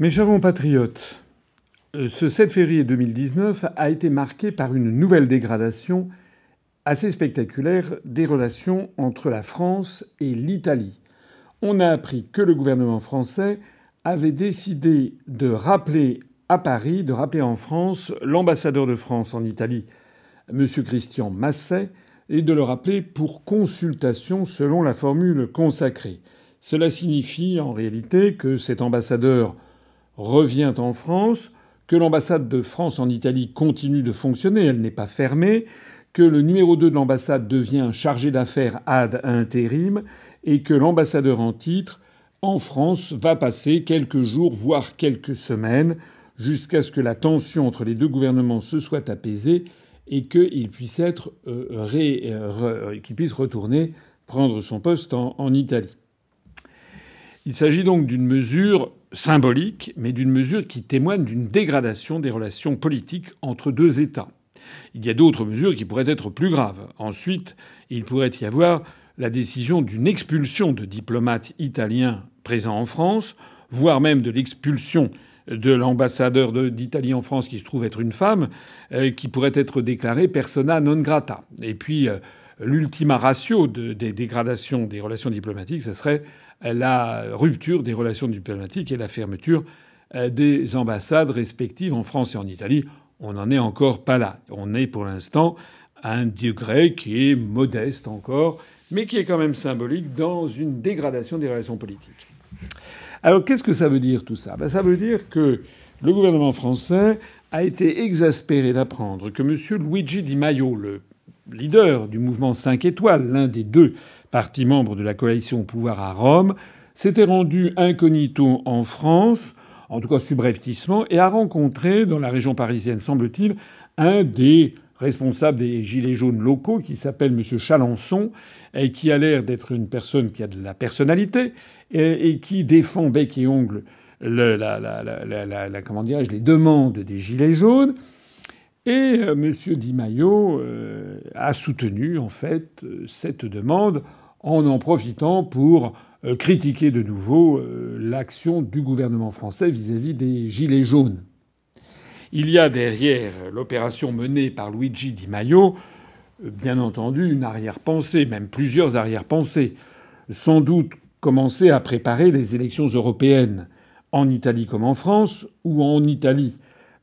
Mes chers compatriotes, euh, ce 7 février 2019 a été marqué par une nouvelle dégradation assez spectaculaire des relations entre la France et l'Italie. On a appris que le gouvernement français avait décidé de rappeler à Paris, de rappeler en France l'ambassadeur de France en Italie, M. Christian Masset, et de le rappeler pour consultation selon la formule consacrée. Cela signifie en réalité que cet ambassadeur revient en France, que l'ambassade de France en Italie continue de fonctionner, elle n'est pas fermée, que le numéro 2 de l'ambassade devient chargé d'affaires ad intérim et que l'ambassadeur en titre en France va passer quelques jours, voire quelques semaines, jusqu'à ce que la tension entre les deux gouvernements se soit apaisée et qu'il puisse euh, euh, qu'il puisse retourner prendre son poste en Italie. Il s'agit donc d'une mesure symbolique, mais d'une mesure qui témoigne d'une dégradation des relations politiques entre deux États. Il y a d'autres mesures qui pourraient être plus graves. Ensuite, il pourrait y avoir la décision d'une expulsion de diplomates italiens présents en France, voire même de l'expulsion de l'ambassadeur d'Italie en France qui se trouve être une femme, euh, qui pourrait être déclarée persona non grata. Et puis, euh, l'ultima ratio des dégradations des relations diplomatiques, ce serait la rupture des relations diplomatiques et la fermeture euh, des ambassades respectives en France et en Italie. On n'en est encore pas là. On est pour l'instant à un degré qui est modeste encore, mais qui est quand même symbolique dans une dégradation des relations politiques. Alors qu'est-ce que ça veut dire tout ça? Ben, Ça veut dire que le gouvernement français a été exaspéré d'apprendre que M. Luigi Di Maio, le leader du mouvement 5 étoiles, l'un des deux parti membre de la coalition au pouvoir à Rome, s'était rendu incognito en France, en tout cas subrepticement, et a rencontré dans la région parisienne, semble-t-il, un des responsables des Gilets jaunes locaux qui s'appelle M. Chalençon et qui a l'air d'être une personne qui a de la personnalité et, qui défend bec et ongle le, la, la, la, comment les demandes des Gilets jaunes. Et euh, M. Di Maio euh, a soutenu en fait euh, cette demande en en profitant pour critiquer de nouveau l'action du gouvernement français vis-à-vis des Gilets jaunes. Il y a derrière l'opération menée par Luigi Di Maio, bien entendu, une arrière-pensée, même plusieurs arrière-pensées. Sans doute commencer à préparer les élections européennes en Italie comme en France, ou en Italie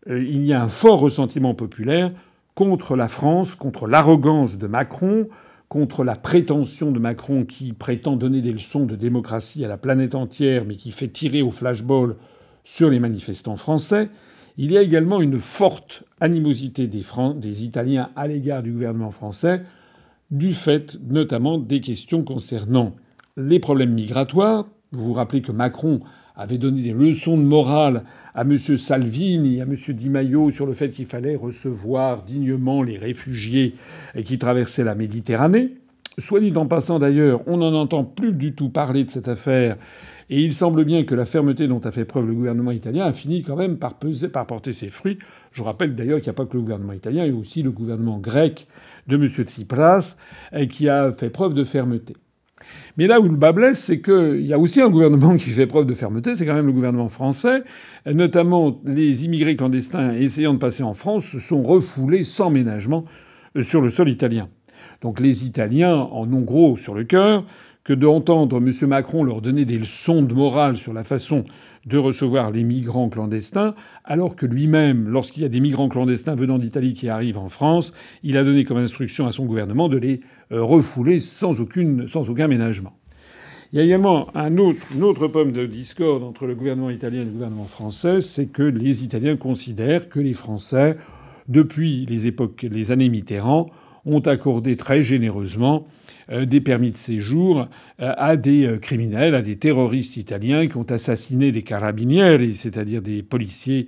il y a un fort ressentiment populaire contre la France, contre l'arrogance de Macron, contre la prétention de Macron qui prétend donner des leçons de démocratie à la planète entière, mais qui fait tirer au flashball sur les manifestants français. Il y a également une forte animosité des, des Italiens à l'égard du gouvernement français, du fait notamment des questions concernant les problèmes migratoires. Vous vous rappelez que Macron avait donné des leçons de morale à M. Salvini, à M. Di Maio sur le fait qu'il fallait recevoir dignement les réfugiés qui traversaient la Méditerranée. Soit dit en passant d'ailleurs, on n'en entend plus du tout parler de cette affaire. Et il semble bien que la fermeté dont a fait preuve le gouvernement italien a fini quand même par, peser, par porter ses fruits. Je rappelle d'ailleurs qu'il n'y a pas que le gouvernement italien, il y a aussi le gouvernement grec de M. Tsipras qui a fait preuve de fermeté. Mais là où le bas blesse, c'est qu'il y a aussi un gouvernement qui fait preuve de fermeté, c'est quand même le gouvernement français. Notamment, les immigrés clandestins essayant de passer en France se sont refoulés sans ménagement sur le sol italien. Donc les Italiens en ont gros sur le cœur que d'entendre M. Macron leur donner des leçons de morale sur la façon de recevoir les migrants clandestins, alors que lui-même, lorsqu'il y a des migrants clandestins venant d'Italie qui arrivent en France, il a donné comme instruction à son gouvernement de les euh, refouler sans, aucune, sans aucun ménagement. Il y a également un autre, une autre pomme de discorde entre le gouvernement italien et le gouvernement français, c'est que les Italiens considèrent que les Français, depuis les époques, les années Mitterrand, ont accordé très généreusement euh, des permis de séjour euh, à des euh, criminels, à des terroristes italiens qui ont assassiné des carabinieri, c'est-à-dire des policiers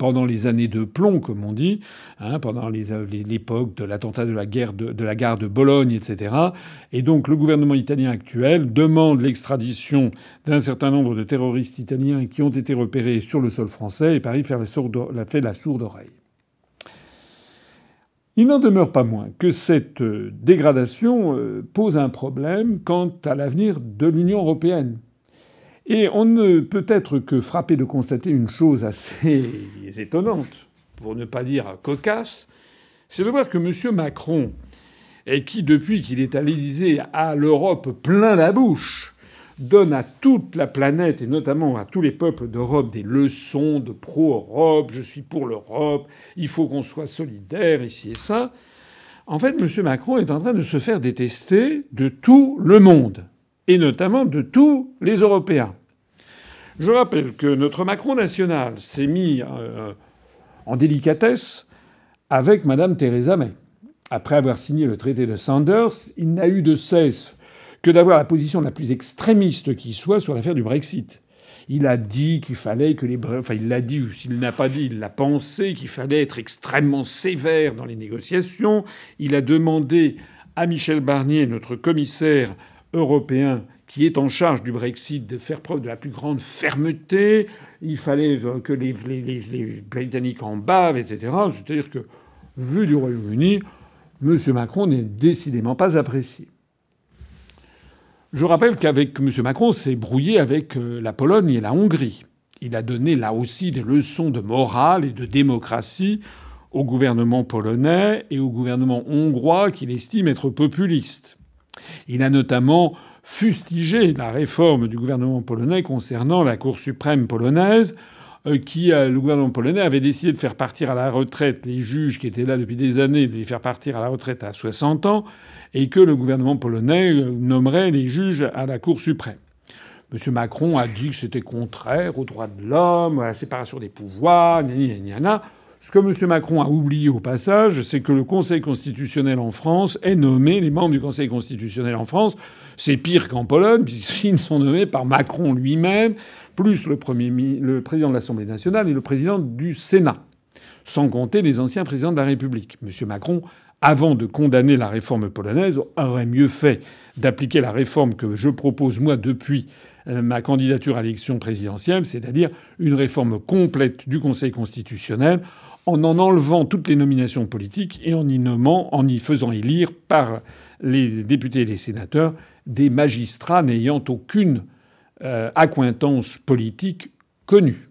pendant les années de plomb, comme on dit, hein, pendant l'époque de l'attentat de la guerre de, de, la gare de Bologne, etc. Et donc le gouvernement italien actuel demande l'extradition d'un certain nombre de terroristes italiens qui ont été repérés sur le sol français et Paris fait la sourde oreille. Il n'en demeure pas moins que cette euh, dégradation euh, pose un problème quant à l'avenir de l'Union européenne. Et on ne peut être que frappé de constater une chose assez étonnante, pour ne pas dire cocasse, c'est de voir que M. Macron, et qui depuis qu'il est à l'Élysée a l'Europe plein la bouche, donne à toute la planète et notamment à tous les peuples d'Europe des leçons de pro-Europe, je suis pour l'Europe, il faut qu'on soit solidaire ici et ça. En fait, M. Macron est en train de se faire détester de tout le monde, et notamment de tous les Européens. Je rappelle que notre Macron national s'est mis euh, en délicatesse avec Mme Theresa May. Après avoir signé le traité de Sanders, il n'a eu de cesse que d'avoir la position la plus extrémiste qui soit sur l'affaire du Brexit. Il a dit qu'il fallait que les enfin il l'a dit ou s'il n'a pas dit, il l'a pensé qu'il fallait être extrêmement sévère dans les négociations. Il a demandé à Michel Barnier, notre commissaire européen, qui est en charge du Brexit de faire preuve de la plus grande fermeté. Il fallait que les, Britanniques en bavent, etc. C'est-à-dire que, vu du Royaume-Uni, M. Macron n'est décidément pas apprécié. Je rappelle qu'avec M. Macron, s'est brouillé avec euh, la Pologne et la Hongrie. Il a donné là aussi des leçons de morale et de démocratie au gouvernement polonais et au gouvernement hongrois qu'il estime être populiste. Il a notamment fustigé la réforme du gouvernement polonais concernant la Cour suprême polonaise, euh, qui euh, le gouvernement polonais avait décidé de faire partir à la retraite les juges qui étaient là depuis des années, de les faire partir à la retraite à 60 ans, et que le gouvernement polonais euh, nommerait les juges à la Cour suprême. M. Macron a dit que c'était contraire aux droits de l'homme, à la séparation des pouvoirs, gna Ce que M. Macron a oublié au passage, c'est que le Conseil constitutionnel en France est nommé, les membres du Conseil constitutionnel en France c'est pire qu'en Pologne, puisqu'ils sont nommés par Macron lui-même, plus le, le président de l'Assemblée nationale et le président du Sénat, sans compter les anciens présidents de la République. M. Macron, avant de condamner la réforme polonaise, aurait mieux fait d'appliquer la réforme que je propose moi depuis euh, ma candidature à l'élection présidentielle, c'est-à-dire une réforme complète du Conseil constitutionnel en en enlevant toutes les nominations politiques et en y nommant, en y faisant élire par les députés et les sénateurs des magistrats n'ayant aucune euh, accointance politique connue.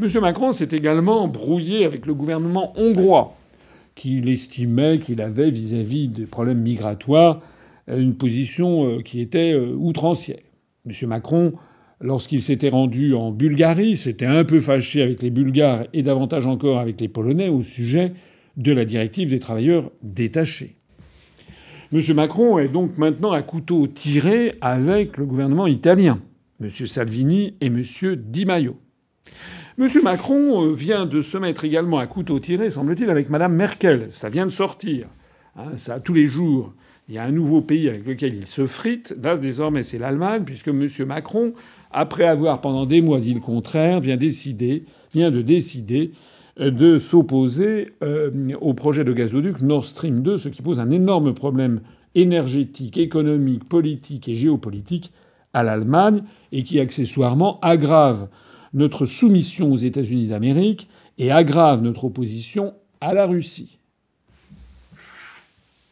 M. Macron s'est également brouillé avec le gouvernement hongrois, qu'il estimait qu'il avait vis-à-vis des problèmes migratoires une position euh, qui était euh, outrancière. M. Macron, lorsqu'il s'était rendu en Bulgarie, s'était un peu fâché avec les Bulgares et davantage encore avec les Polonais au sujet de la directive des travailleurs détachés. M. Macron est donc maintenant à couteau tiré avec le gouvernement italien, M. Salvini et M. Di Maio. M. Macron euh, vient de se mettre également à couteau tiré, semble-t-il, avec Mme Merkel. Ça vient de sortir. Hein, ça, tous les jours, il y a un nouveau pays avec lequel il se frite. Là, désormais, c'est l'Allemagne, puisque M. Macron, après avoir pendant des mois dit le contraire, vient, de décider de s'opposer euh, au projet de gazoduc Nord Stream 2, ce qui pose un énorme problème énergétique, économique, politique et géopolitique à l'Allemagne et qui accessoirement aggrave notre soumission aux États-Unis d'Amérique et aggrave notre opposition à la Russie.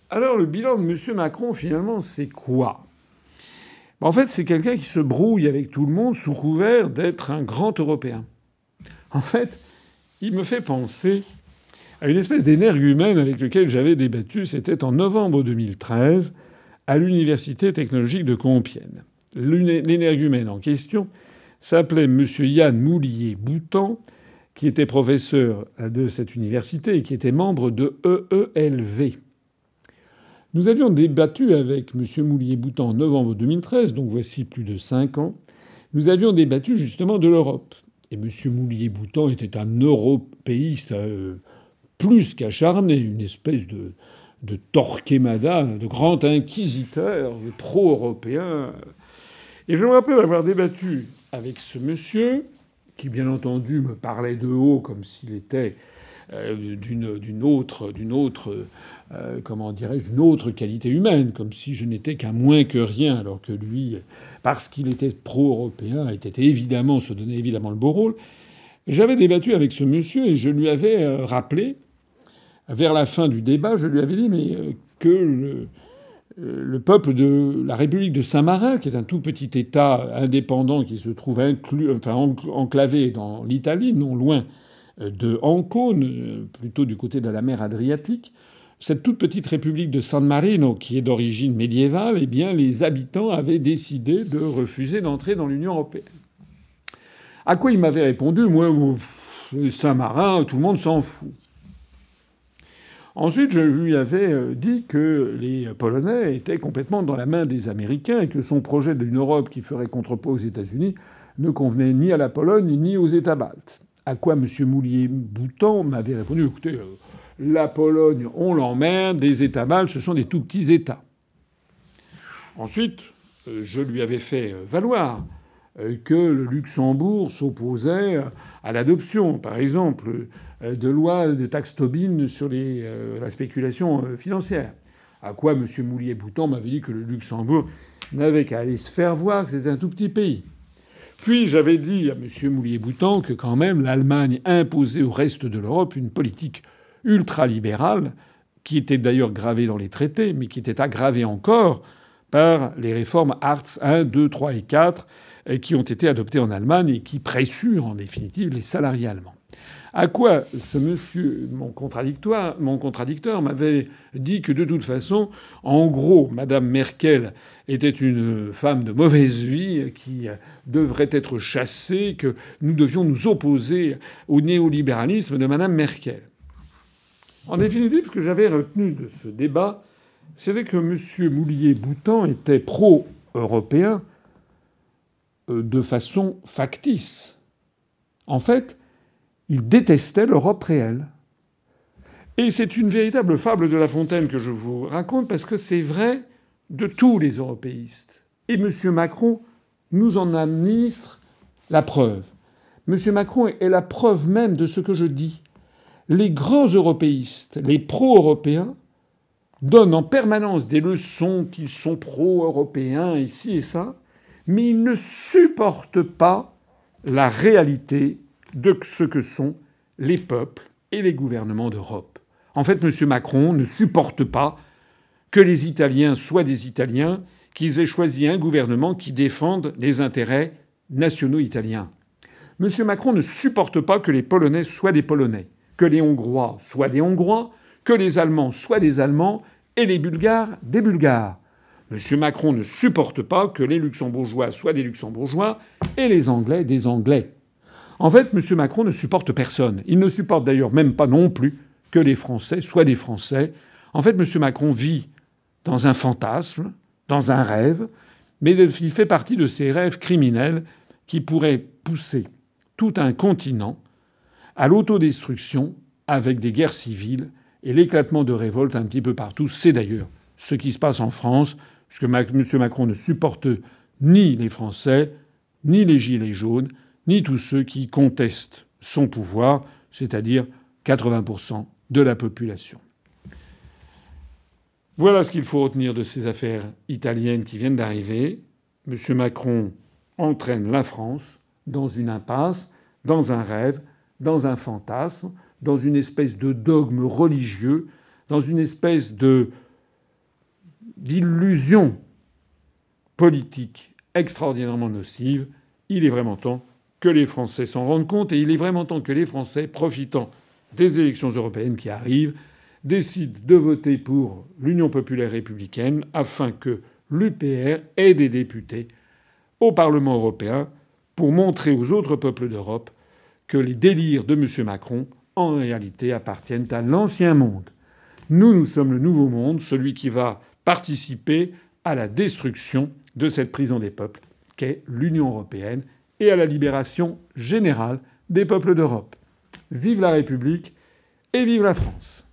Alors le bilan de M. Macron, finalement, c'est quoi? En fait, c'est quelqu'un qui se brouille avec tout le monde sous couvert d'être un grand Européen. En fait, il me fait penser à une espèce d'énergumène avec lequel j'avais débattu. C'était en novembre 2013 à l'Université technologique de Compiègne. L'énergumène en question s'appelait M. Yann Moulier-Boutan, qui était professeur de cette université et qui était membre de EELV. Nous avions débattu avec M. Moulier-Boutan en novembre 2013, donc voici plus de cinq ans. Nous avions débattu justement de l'Europe. Et M. Moulier-Boutan était un européiste euh, plus qu'acharné, une espèce de, de Torquemada, de grand inquisiteur, pro-européen. Et je me rappelle avoir débattu avec ce monsieur, qui bien entendu me parlait de haut comme s'il était euh, d'une autre, autre euh, comment dirais-je, autre qualité humaine, comme si je n'étais qu'un moins que rien, alors que lui, parce qu'il était pro-européen, était évidemment, se donnait évidemment le beau rôle. J'avais débattu avec ce monsieur et je lui avais euh, rappelé, vers la fin du débat, je lui avais dit mais que euh, le peuple de la République de Saint-Marin, qui est un tout petit État indépendant qui se trouve enfin, enclavé dans l'Italie, non loin euh, de Ancône, euh, plutôt du côté de la mer Adriatique, cette toute petite république de San Marino, qui est d'origine médiévale, eh bien, les habitants avaient décidé de refuser d'entrer dans l'Union européenne. À quoi il m'avait répondu Moi, Saint-Marin, tout le monde s'en fout. Ensuite, je lui avais euh, dit que les Polonais étaient complètement dans la main des Américains et que son projet d'une Europe qui ferait contrepoids aux États-Unis ne convenait ni à la Pologne ni aux États baltes. À quoi M. Moulier-Boutan m'avait répondu écoutez, euh, la Pologne, on l'emmerde, les États baltes, ce sont des tout petits États. Ensuite, euh, je lui avais fait valoir que le Luxembourg s'opposait à l'adoption, par exemple, de loi de taxe Tobin sur euh, la spéculation euh, financière. À quoi M. Moulier-Bouton m'avait dit que le Luxembourg n'avait qu'à aller se faire voir, que c'était un tout petit pays. Puis j'avais dit à M. Moulier-Bouton que quand même l'Allemagne imposait au reste de l'Europe une politique ultralibérale, qui était d'ailleurs gravée dans les traités, mais qui était aggravée encore par les réformes Hartz 1, 2, 3 et 4, qui ont été adoptées en Allemagne et qui pressurent en définitive les salariés allemands. À quoi ce monsieur, mon contradictoire, mon contradicteur, m'avait dit que de toute façon, en gros, Madame Merkel était une femme de mauvaise vie qui devrait être chassée, que nous devions nous opposer au néolibéralisme de Madame Merkel. En définitive, ce que j'avais retenu de ce débat, c'était que M. Moulier-Boutan était pro-européen euh, de façon factice. En fait, il détestait l'Europe réelle. Et c'est une véritable fable de La Fontaine que je vous raconte parce que c'est vrai de tous les européistes. Et M. Macron nous en administre la preuve. M. Macron est la preuve même de ce que je dis. Les grands européistes, les pro-européens, donnent en permanence des leçons qu'ils sont pro-européens ici et ça, mais ils ne supportent pas la réalité de ce que sont les peuples et les gouvernements d'Europe. En fait, M. Macron ne supporte pas que les Italiens soient des Italiens, qu'ils aient choisi un gouvernement qui défende les intérêts nationaux italiens. M. Macron ne supporte pas que les Polonais soient des Polonais, que les Hongrois soient des Hongrois, que les Allemands soient des Allemands et les Bulgares des Bulgares. M. Macron ne supporte pas que les Luxembourgeois soient des Luxembourgeois et les Anglais des Anglais. En fait, M. Macron ne supporte personne. Il ne supporte d'ailleurs même pas non plus que les Français soient des Français. En fait, M. Macron vit dans un fantasme, dans un rêve, mais il fait partie de ces rêves criminels qui pourraient pousser tout un continent à l'autodestruction avec des guerres civiles et l'éclatement de révoltes un petit peu partout. C'est d'ailleurs ce qui se passe en France, puisque M. Macron ne supporte ni les Français, ni les Gilets jaunes, ni tous ceux qui contestent son pouvoir, c'est-à-dire 80% de la population. Voilà ce qu'il faut retenir de ces affaires italiennes qui viennent d'arriver. M. Macron entraîne la France dans une impasse, dans un rêve, dans un fantasme, dans une espèce de dogme religieux, dans une espèce de d'illusion politique extraordinairement nocive. Il est vraiment temps que les Français s'en rendent compte et il est vraiment temps que les Français, profitant des élections européennes qui arrivent, décident de voter pour l'Union populaire républicaine afin que l'UPR ait des députés au Parlement européen pour montrer aux autres peuples d'Europe que les délires de M. Macron, en réalité, appartiennent à l'ancien monde. Nous, nous sommes le nouveau monde, celui qui va participer à la destruction de cette prison des peuples qu'est l'Union européenne et à la libération générale des peuples d'Europe. Vive la République et vive la France.